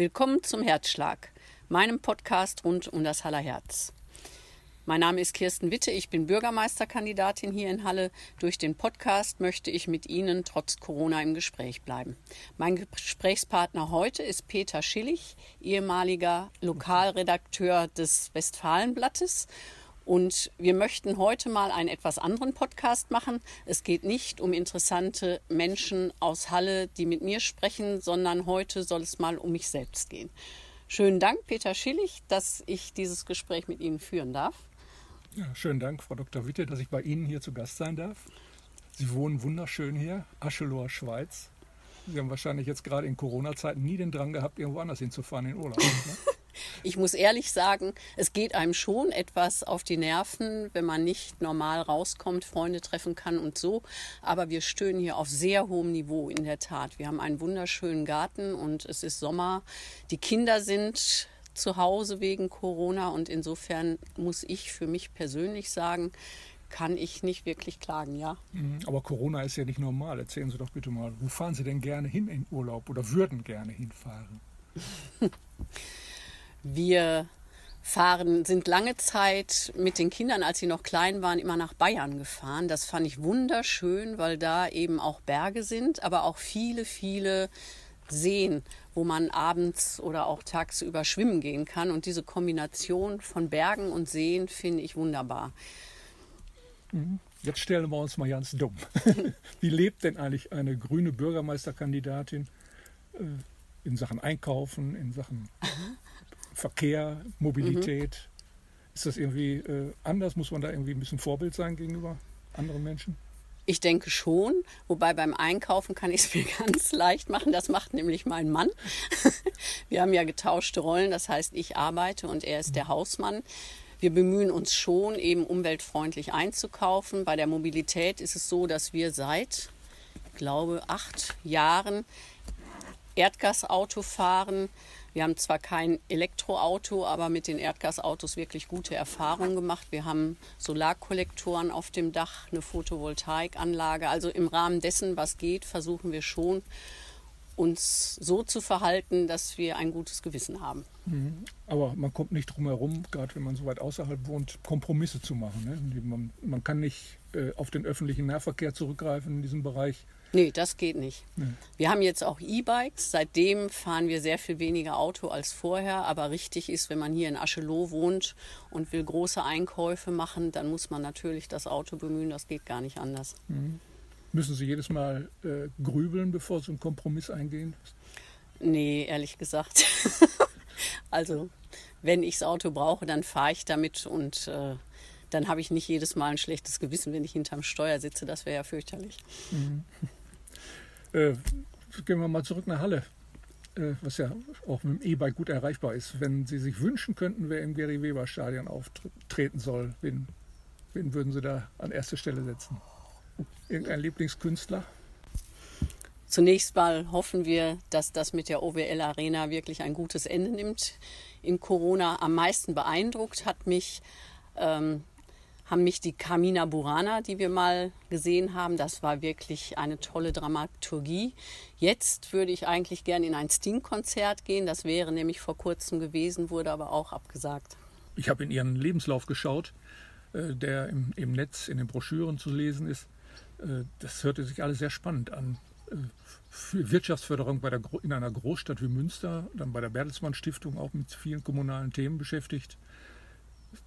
Willkommen zum Herzschlag, meinem Podcast rund um das Haller Herz. Mein Name ist Kirsten Witte, ich bin Bürgermeisterkandidatin hier in Halle. Durch den Podcast möchte ich mit Ihnen trotz Corona im Gespräch bleiben. Mein Gesprächspartner heute ist Peter Schillig, ehemaliger Lokalredakteur des Westfalenblattes und wir möchten heute mal einen etwas anderen Podcast machen. Es geht nicht um interessante Menschen aus Halle, die mit mir sprechen, sondern heute soll es mal um mich selbst gehen. Schönen Dank, Peter Schillig, dass ich dieses Gespräch mit Ihnen führen darf. Ja, schönen Dank, Frau Dr. Witte, dass ich bei Ihnen hier zu Gast sein darf. Sie wohnen wunderschön hier, Aschelower Schweiz. Sie haben wahrscheinlich jetzt gerade in Corona-Zeiten nie den Drang gehabt, irgendwo anders hinzufahren in Urlaub. Ne? Ich muss ehrlich sagen, es geht einem schon etwas auf die Nerven, wenn man nicht normal rauskommt, Freunde treffen kann und so. Aber wir stöhnen hier auf sehr hohem Niveau in der Tat. Wir haben einen wunderschönen Garten und es ist Sommer. Die Kinder sind zu Hause wegen Corona und insofern muss ich für mich persönlich sagen, kann ich nicht wirklich klagen, ja. Mhm, aber Corona ist ja nicht normal. Erzählen Sie doch bitte mal, wo fahren Sie denn gerne hin in Urlaub oder würden gerne hinfahren? Wir fahren, sind lange Zeit mit den Kindern, als sie noch klein waren, immer nach Bayern gefahren. Das fand ich wunderschön, weil da eben auch Berge sind, aber auch viele, viele Seen, wo man abends oder auch tagsüber schwimmen gehen kann. Und diese Kombination von Bergen und Seen finde ich wunderbar. Mhm. Jetzt stellen wir uns mal ganz dumm. Wie lebt denn eigentlich eine grüne Bürgermeisterkandidatin äh, in Sachen Einkaufen, in Sachen Verkehr, Mobilität. Mhm. Ist das irgendwie äh, anders? Muss man da irgendwie ein bisschen Vorbild sein gegenüber anderen Menschen? Ich denke schon, wobei beim Einkaufen kann ich es mir ganz leicht machen. Das macht nämlich mein Mann. Wir haben ja getauschte Rollen, das heißt, ich arbeite und er ist der Hausmann. Wir bemühen uns schon, eben umweltfreundlich einzukaufen. Bei der Mobilität ist es so, dass wir seit, ich glaube, acht Jahren Erdgasauto fahren. Wir haben zwar kein Elektroauto, aber mit den Erdgasautos wirklich gute Erfahrungen gemacht. Wir haben Solarkollektoren auf dem Dach, eine Photovoltaikanlage. Also im Rahmen dessen, was geht, versuchen wir schon, uns so zu verhalten, dass wir ein gutes Gewissen haben. Mhm. Aber man kommt nicht drum herum, gerade wenn man so weit außerhalb wohnt, Kompromisse zu machen. Ne? Man, man, kann nicht äh, auf den öffentlichen Nahverkehr zurückgreifen in diesem Bereich. Nee, das geht nicht. Nee. Wir haben jetzt auch E-Bikes. Seitdem fahren wir sehr viel weniger Auto als vorher. Aber richtig ist, wenn man hier in Aschelow wohnt und will große Einkäufe machen, dann muss man natürlich das Auto bemühen. Das geht gar nicht anders. Mhm. Müssen Sie jedes Mal äh, grübeln, bevor Sie einen Kompromiss eingehen? Nee, ehrlich gesagt. also, wenn ich das Auto brauche, dann fahre ich damit und äh, dann habe ich nicht jedes Mal ein schlechtes Gewissen, wenn ich hinterm Steuer sitze. Das wäre ja fürchterlich. Mhm. Äh, gehen wir mal zurück nach Halle, äh, was ja auch mit dem E-Bike gut erreichbar ist. Wenn Sie sich wünschen könnten, wer im Gary-Weber-Stadion auftreten soll, wen, wen würden Sie da an erste Stelle setzen? Irgendein Lieblingskünstler? Zunächst mal hoffen wir, dass das mit der OWL Arena wirklich ein gutes Ende nimmt. In Corona am meisten beeindruckt hat mich ähm, haben mich die Carmina Burana, die wir mal gesehen haben, das war wirklich eine tolle Dramaturgie. Jetzt würde ich eigentlich gern in ein Sting-Konzert gehen. Das wäre nämlich vor kurzem gewesen, wurde aber auch abgesagt. Ich habe in Ihren Lebenslauf geschaut, äh, der im, im, Netz, in den Broschüren zu lesen ist. Äh, das hörte sich alles sehr spannend an. Äh, für Wirtschaftsförderung der, in einer Großstadt wie Münster, dann bei der Bertelsmann Stiftung auch mit vielen kommunalen Themen beschäftigt.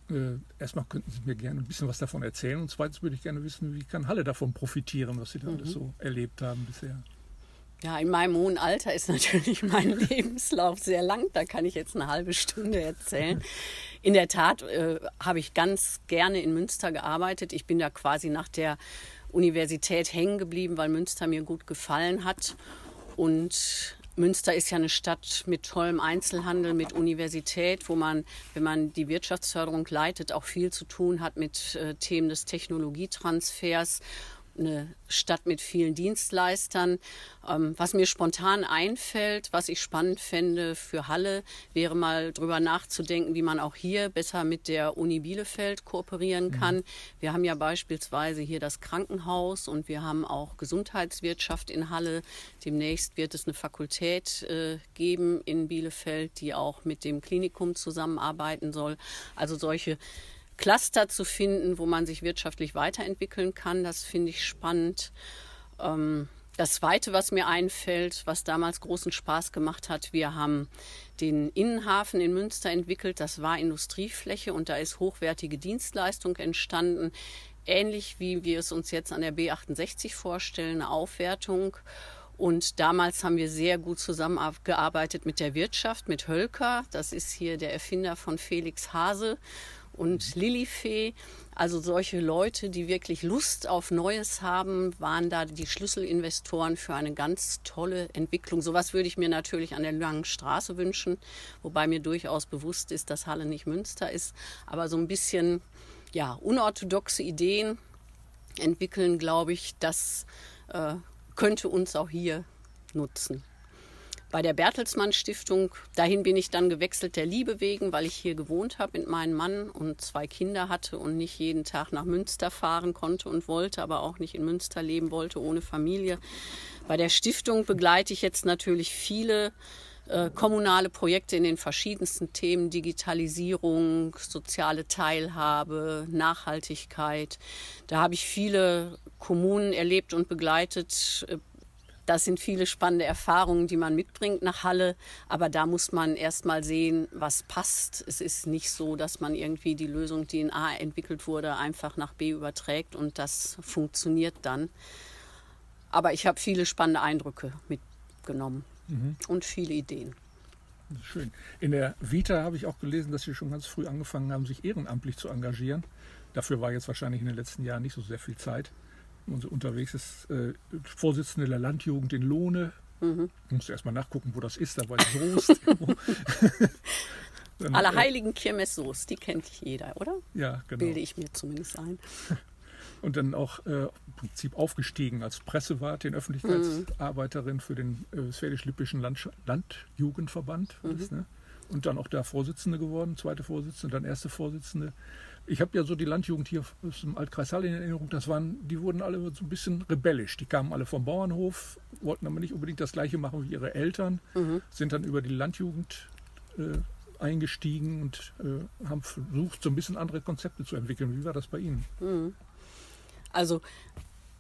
Äh, erstmal könnten Sie mir gerne ein bisschen was davon erzählen und zweitens würde ich gerne wissen, wie kann Halle davon profitieren, was Sie da mhm. alles so erlebt haben bisher. Ja, in meinem hohen Alter ist natürlich mein Lebenslauf sehr lang. Da kann ich jetzt eine halbe Stunde erzählen. In der Tat äh, habe ich ganz gerne in Münster gearbeitet. Ich bin da quasi nach der Universität hängen geblieben, weil Münster mir gut gefallen hat. Und Münster ist ja eine Stadt mit tollem Einzelhandel, mit Universität, wo man, wenn man die Wirtschaftsförderung leitet, auch viel zu tun hat mit äh, Themen des Technologietransfers. Eine Stadt mit vielen Dienstleistern. Ähm, was mir spontan einfällt, was ich spannend fände für Halle, wäre mal drüber nachzudenken, wie man auch hier besser mit der Uni Bielefeld kooperieren mhm. kann. Mhm. Wir haben ja beispielsweise hier das Krankenhaus und wir haben auch Gesundheitswirtschaft in Halle. Demnächst wird es eine Fakultät äh, geben in Bielefeld, die auch mit dem Klinikum zusammenarbeiten soll. Also solche Cluster zu finden, wo man sich wirtschaftlich weiterentwickeln kann. Das finde ich spannend. Ähm, das Zweite, was mir einfällt, was damals großen Spaß gemacht hat, wir haben den Innenhafen in Münster entwickelt. Das war Industriefläche und da ist hochwertige Dienstleistung entstanden. Ähnlich wie wir es uns jetzt an der B68 vorstellen, eine Aufwertung. Und damals haben wir sehr gut zusammengearbeitet mit der Wirtschaft, mit Hölker. Das ist hier der Erfinder von Felix Hase und Lilifee. Also solche Leute, die wirklich Lust auf Neues haben, waren da die Schlüsselinvestoren für eine ganz tolle Entwicklung. Sowas würde ich mir natürlich an der Langen Straße wünschen, wobei mir durchaus bewusst ist, dass Halle nicht Münster ist. Aber so ein bisschen ja, unorthodoxe Ideen entwickeln, glaube ich, das äh, könnte uns auch hier nutzen bei der Bertelsmann Stiftung. Dahin bin ich dann gewechselt der Liebe wegen, weil ich hier gewohnt habe mit meinem Mann und zwei Kinder hatte und nicht jeden Tag nach Münster fahren konnte und wollte, aber auch nicht in Münster leben wollte ohne Familie. Bei der Stiftung begleite ich jetzt natürlich viele äh, kommunale Projekte in den verschiedensten Themen, Digitalisierung, soziale Teilhabe, Nachhaltigkeit. Da habe ich viele Kommunen erlebt und begleitet, äh, das sind viele spannende Erfahrungen, die man mitbringt nach Halle. Aber da muss man erst mal sehen, was passt. Es ist nicht so, dass man irgendwie die Lösung, die in A entwickelt wurde, einfach nach B überträgt und das funktioniert dann. Aber ich habe viele spannende Eindrücke mitgenommen mhm. und viele Ideen. Schön. In der Vita habe ich auch gelesen, dass Sie schon ganz früh angefangen haben, sich ehrenamtlich zu engagieren. Dafür war jetzt wahrscheinlich in den letzten Jahren nicht so sehr viel Zeit und unterwegs ist, äh, Vorsitzende der Landjugend in Lohne. Mhm. Musst du erstmal nachgucken, wo das ist, da war Soest. Dann, Allerheiligen äh, Kirmes Soest, die kennt jeder, oder? Ja, genau. Bilde ich mir zumindest ein. Und dann auch äh, im Prinzip aufgestiegen als Pressewartin, Öffentlichkeitsarbeiterin mhm. für den äh, Sverisch-Lippischen Land Landjugendverband. Mhm. Das, ne? Und dann auch da Vorsitzende geworden, zweite Vorsitzende, dann erste Vorsitzende ich habe ja so die Landjugend hier aus dem Altkreis Halle in Erinnerung, das waren, die wurden alle so ein bisschen rebellisch. Die kamen alle vom Bauernhof, wollten aber nicht unbedingt das gleiche machen wie ihre Eltern, mhm. sind dann über die Landjugend äh, eingestiegen und äh, haben versucht, so ein bisschen andere Konzepte zu entwickeln. Wie war das bei Ihnen? Mhm. Also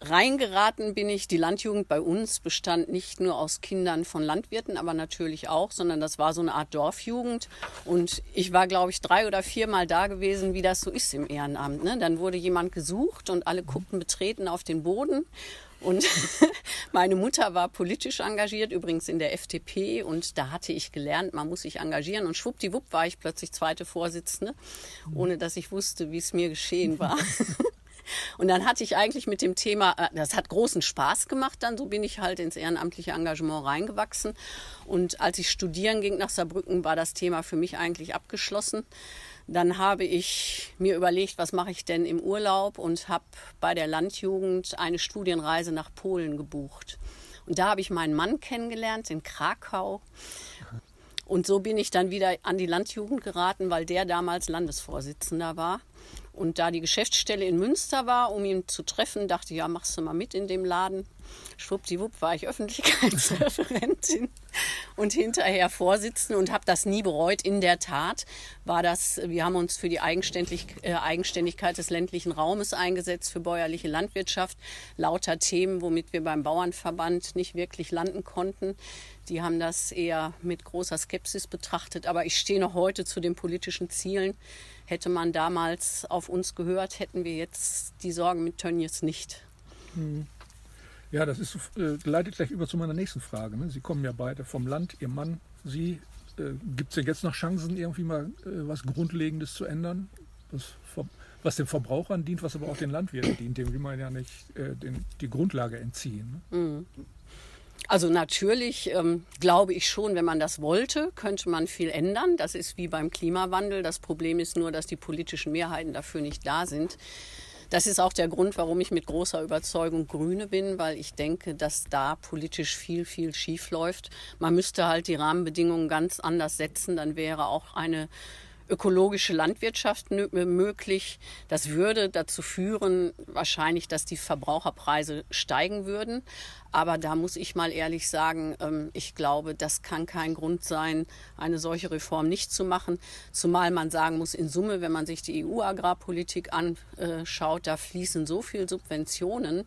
Reingeraten bin ich, die Landjugend bei uns bestand nicht nur aus Kindern von Landwirten, aber natürlich auch, sondern das war so eine Art Dorfjugend. Und ich war, glaube ich, drei oder viermal da gewesen, wie das so ist im Ehrenamt. Ne? Dann wurde jemand gesucht und alle guckten betreten auf den Boden. Und meine Mutter war politisch engagiert, übrigens in der FDP. Und da hatte ich gelernt, man muss sich engagieren. Und schwuppdiwupp war ich plötzlich zweite Vorsitzende, ohne dass ich wusste, wie es mir geschehen war. Und dann hatte ich eigentlich mit dem Thema, äh, das hat großen Spaß gemacht dann, so bin ich halt ins ehrenamtliche Engagement reingewachsen. Und als ich studieren ging nach Saarbrücken, war das Thema für mich eigentlich abgeschlossen. Dann habe ich mir überlegt, was mache ich denn im Urlaub und habe bei der Landjugend eine Studienreise nach Polen gebucht. Und da habe ich meinen Mann kennengelernt in Krakau. Und so bin ich dann wieder an die Landjugend geraten, weil der damals Landesvorsitzender war. Und da die Geschäftsstelle in Münster war, um ihn zu treffen, dachte ich, ja, machst du mal mit in dem Laden. Schwuppdiwupp war ich Öffentlichkeitsreferentin und hinterher Vorsitzende und habe das nie bereut. In der Tat war das, wir haben uns für die Eigenständig, äh, Eigenständigkeit des ländlichen Raumes eingesetzt, für bäuerliche Landwirtschaft. Lauter Themen, womit wir beim Bauernverband nicht wirklich landen konnten. Die haben das eher mit großer Skepsis betrachtet. Aber ich stehe noch heute zu den politischen Zielen Hätte man damals auf uns gehört, hätten wir jetzt die Sorgen mit Tönnies nicht. Hm. Ja, das ist, äh, leitet gleich über zu meiner nächsten Frage. Ne? Sie kommen ja beide vom Land, Ihr Mann, Sie. Äh, Gibt es denn jetzt noch Chancen, irgendwie mal äh, was Grundlegendes zu ändern? Was, was den Verbrauchern dient, was aber auch den Landwirten dient. Dem will man ja nicht äh, den, die Grundlage entziehen. Ne? Mhm. Also natürlich ähm, glaube ich schon, wenn man das wollte, könnte man viel ändern. Das ist wie beim Klimawandel. Das Problem ist nur, dass die politischen Mehrheiten dafür nicht da sind. Das ist auch der Grund, warum ich mit großer Überzeugung Grüne bin, weil ich denke, dass da politisch viel, viel schief läuft. Man müsste halt die Rahmenbedingungen ganz anders setzen, dann wäre auch eine ökologische Landwirtschaft möglich. Das würde dazu führen, wahrscheinlich, dass die Verbraucherpreise steigen würden. Aber da muss ich mal ehrlich sagen, ähm, ich glaube, das kann kein Grund sein, eine solche Reform nicht zu machen. Zumal man sagen muss, in Summe, wenn man sich die EU-Agrarpolitik anschaut, da fließen so viele Subventionen.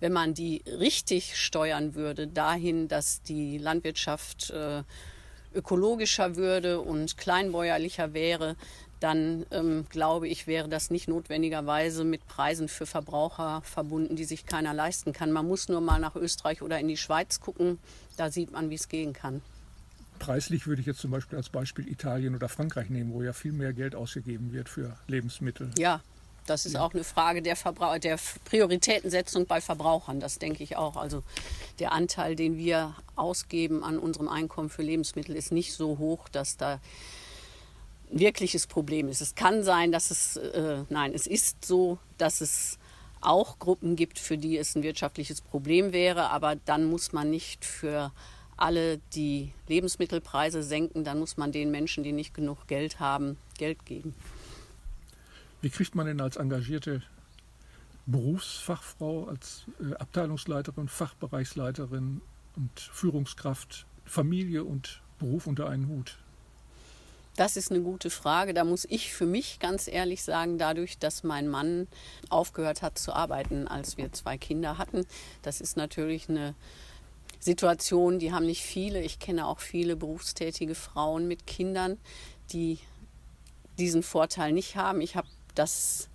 Wenn man die richtig steuern würde, dahin, dass die Landwirtschaft äh, ökologischer würde und kleinbäuerlicher wäre, dann ähm, glaube ich, wäre das nicht notwendigerweise mit Preisen für Verbraucher verbunden, die sich keiner leisten kann. Man muss nur mal nach Österreich oder in die Schweiz gucken, da sieht man, wie es gehen kann. Preislich würde ich jetzt zum Beispiel als Beispiel Italien oder Frankreich nehmen, wo ja viel mehr Geld ausgegeben wird für Lebensmittel. Ja, das ist auch eine Frage der, Verbrauch der Prioritätensetzung bei Verbrauchern. Das denke ich auch. Also der Anteil, den wir ausgeben an unserem Einkommen für Lebensmittel, ist nicht so hoch, dass da ein wirkliches Problem ist. Es kann sein, dass es, äh, nein, es ist so, dass es auch Gruppen gibt, für die es ein wirtschaftliches Problem wäre, aber dann muss man nicht für alle die Lebensmittelpreise senken, dann muss man den Menschen, die nicht genug Geld haben, Geld geben. Wie kriegt man denn als engagierte Berufsfachfrau, als äh, Abteilungsleiterin, Fachbereichsleiterin und Führungskraft Familie und Beruf unter einen Hut? Das ist eine gute Frage. Da muss ich für mich ganz ehrlich sagen, dadurch, dass mein Mann aufgehört hat zu arbeiten, als wir zwei Kinder hatten, das ist natürlich eine Situation, die haben nicht viele. Ich kenne auch viele berufstätige Frauen mit Kindern, die diesen Vorteil nicht haben. Ich habe das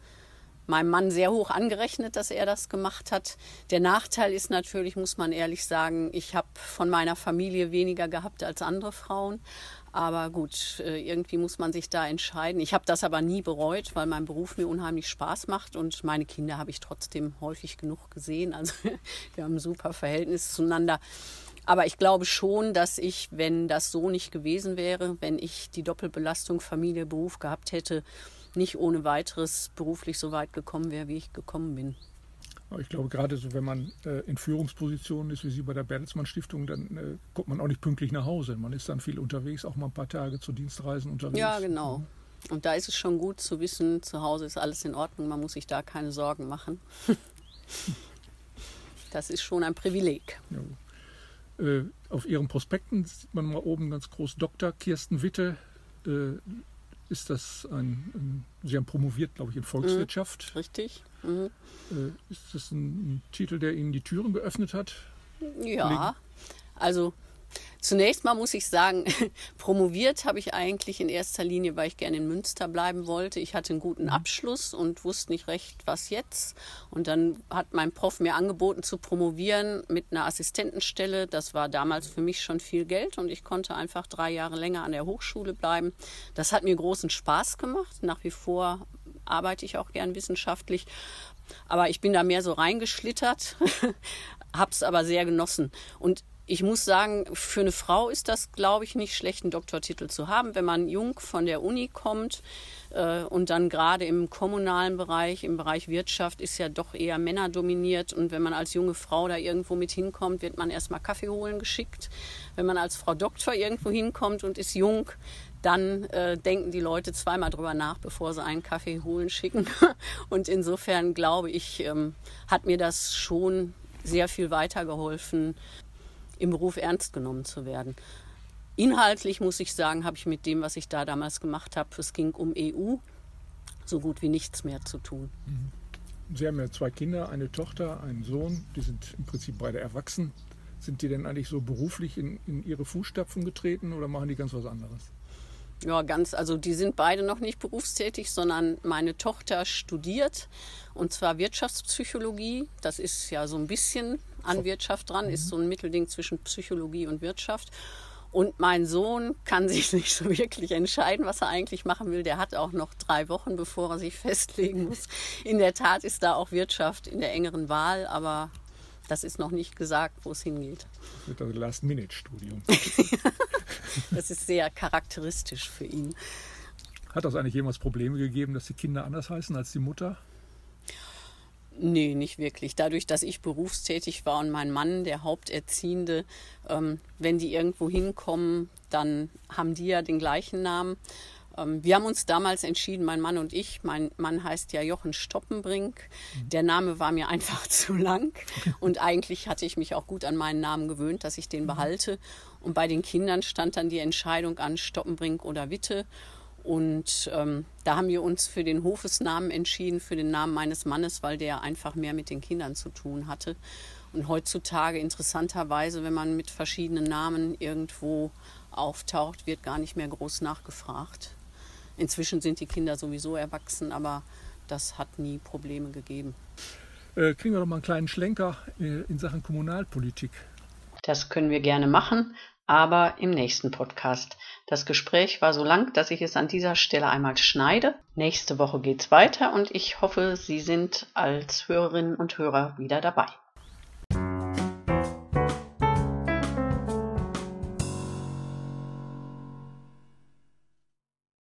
meinem Mann sehr hoch angerechnet, dass er das gemacht hat. Der Nachteil ist natürlich, muss man ehrlich sagen, ich habe von meiner Familie weniger gehabt als andere Frauen. Aber gut, äh, irgendwie muss man sich da entscheiden. Ich habe das aber nie bereut, weil mein Beruf mir unheimlich Spaß macht und meine Kinder habe ich trotzdem häufig genug gesehen. Also wir haben ein super Verhältnis zueinander. Aber ich glaube schon, dass ich, wenn das so nicht gewesen wäre, wenn ich die Doppelbelastung Familie, Beruf gehabt hätte, nicht ohne weiteres beruflich so weit gekommen wäre, wie ich gekommen bin. Ich glaube, gerade so, wenn man äh, in Führungspositionen ist, wie Sie bei der Bertelsmann Stiftung, dann äh, kommt man auch nicht pünktlich nach Hause. Man ist dann viel unterwegs, auch mal ein paar Tage zu Dienstreisen unterwegs. Ja, genau. Und da ist es schon gut zu wissen, zu Hause ist alles in Ordnung, man muss sich da keine Sorgen machen. das ist schon ein Privileg. Ja. Äh, auf Ihren Prospekten sieht man mal oben ganz groß Dr. Kirsten Witte, äh, ist das ein, ein Sie haben promoviert, glaube ich, in Volkswirtschaft. Mhm, richtig. Mhm. Äh, ist das ein, ein, Titel, der Ihnen die Türen geöffnet hat? Ja, also Zunächst mal muss ich sagen, promoviert habe ich eigentlich in erster Linie, weil ich gerne in Münster bleiben wollte. Ich hatte einen guten mhm. Abschluss und wusste nicht recht, was jetzt. Und dann hat mein Prof mir angeboten zu promovieren mit einer Assistentenstelle. Das war damals für mich schon viel Geld und ich konnte einfach drei Jahre länger an der Hochschule bleiben. Das hat mir großen Spaß gemacht. Nach wie vor arbeite ich auch gern wissenschaftlich. Aber ich bin da mehr so reingeschlittert, habe es aber sehr genossen. Und ich muss sagen, für eine Frau ist das, glaube ich, nicht schlecht, einen Doktortitel zu haben. Wenn man jung von der Uni kommt äh, und dann gerade im kommunalen Bereich, im Bereich Wirtschaft, ist ja doch eher männerdominiert. Und wenn man als junge Frau da irgendwo mit hinkommt, wird man erstmal Kaffee holen geschickt. Wenn man als Frau Doktor irgendwo hinkommt und ist jung, dann äh, denken die Leute zweimal drüber nach, bevor sie einen Kaffee holen schicken. Und insofern glaube ich, ähm, hat mir das schon sehr viel weitergeholfen, im Beruf ernst genommen zu werden. Inhaltlich muss ich sagen, habe ich mit dem, was ich da damals gemacht habe, es ging um EU, so gut wie nichts mehr zu tun. Mhm. Sie haben ja zwei Kinder, eine Tochter, einen Sohn, die sind im Prinzip beide erwachsen. Sind die denn eigentlich so beruflich in, in ihre Fußstapfen getreten oder machen die ganz was anderes? Ja, ganz, also die sind beide noch nicht berufstätig, sondern meine Tochter studiert und zwar Wirtschaftspsychologie. Das ist ja so ein bisschen an Wirtschaft dran, ist so ein Mittelding zwischen Psychologie und Wirtschaft. Und mein Sohn kann sich nicht so wirklich entscheiden, was er eigentlich machen will. Der hat auch noch drei Wochen, bevor er sich festlegen muss. In der Tat ist da auch Wirtschaft in der engeren Wahl, aber das ist noch nicht gesagt, wo es hingeht. Das wird das Last-Minute-Studium. das ist sehr charakteristisch für ihn. Hat das eigentlich jemals Probleme gegeben, dass die Kinder anders heißen als die Mutter? Nee, nicht wirklich. Dadurch, dass ich berufstätig war und mein Mann der Haupterziehende, ähm, wenn die irgendwo hinkommen, dann haben die ja den gleichen Namen. Ähm, wir haben uns damals entschieden, mein Mann und ich, mein Mann heißt ja Jochen Stoppenbrink. Mhm. Der Name war mir einfach zu lang und eigentlich hatte ich mich auch gut an meinen Namen gewöhnt, dass ich den mhm. behalte. Und bei den Kindern stand dann die Entscheidung an Stoppenbrink oder Witte. Und ähm, da haben wir uns für den Hofesnamen entschieden, für den Namen meines Mannes, weil der einfach mehr mit den Kindern zu tun hatte. Und heutzutage interessanterweise, wenn man mit verschiedenen Namen irgendwo auftaucht, wird gar nicht mehr groß nachgefragt. Inzwischen sind die Kinder sowieso erwachsen, aber das hat nie Probleme gegeben. Äh, kriegen wir doch mal einen kleinen Schlenker äh, in Sachen Kommunalpolitik. Das können wir gerne machen, aber im nächsten Podcast. Das Gespräch war so lang, dass ich es an dieser Stelle einmal schneide. Nächste Woche geht's weiter und ich hoffe, Sie sind als Hörerinnen und Hörer wieder dabei.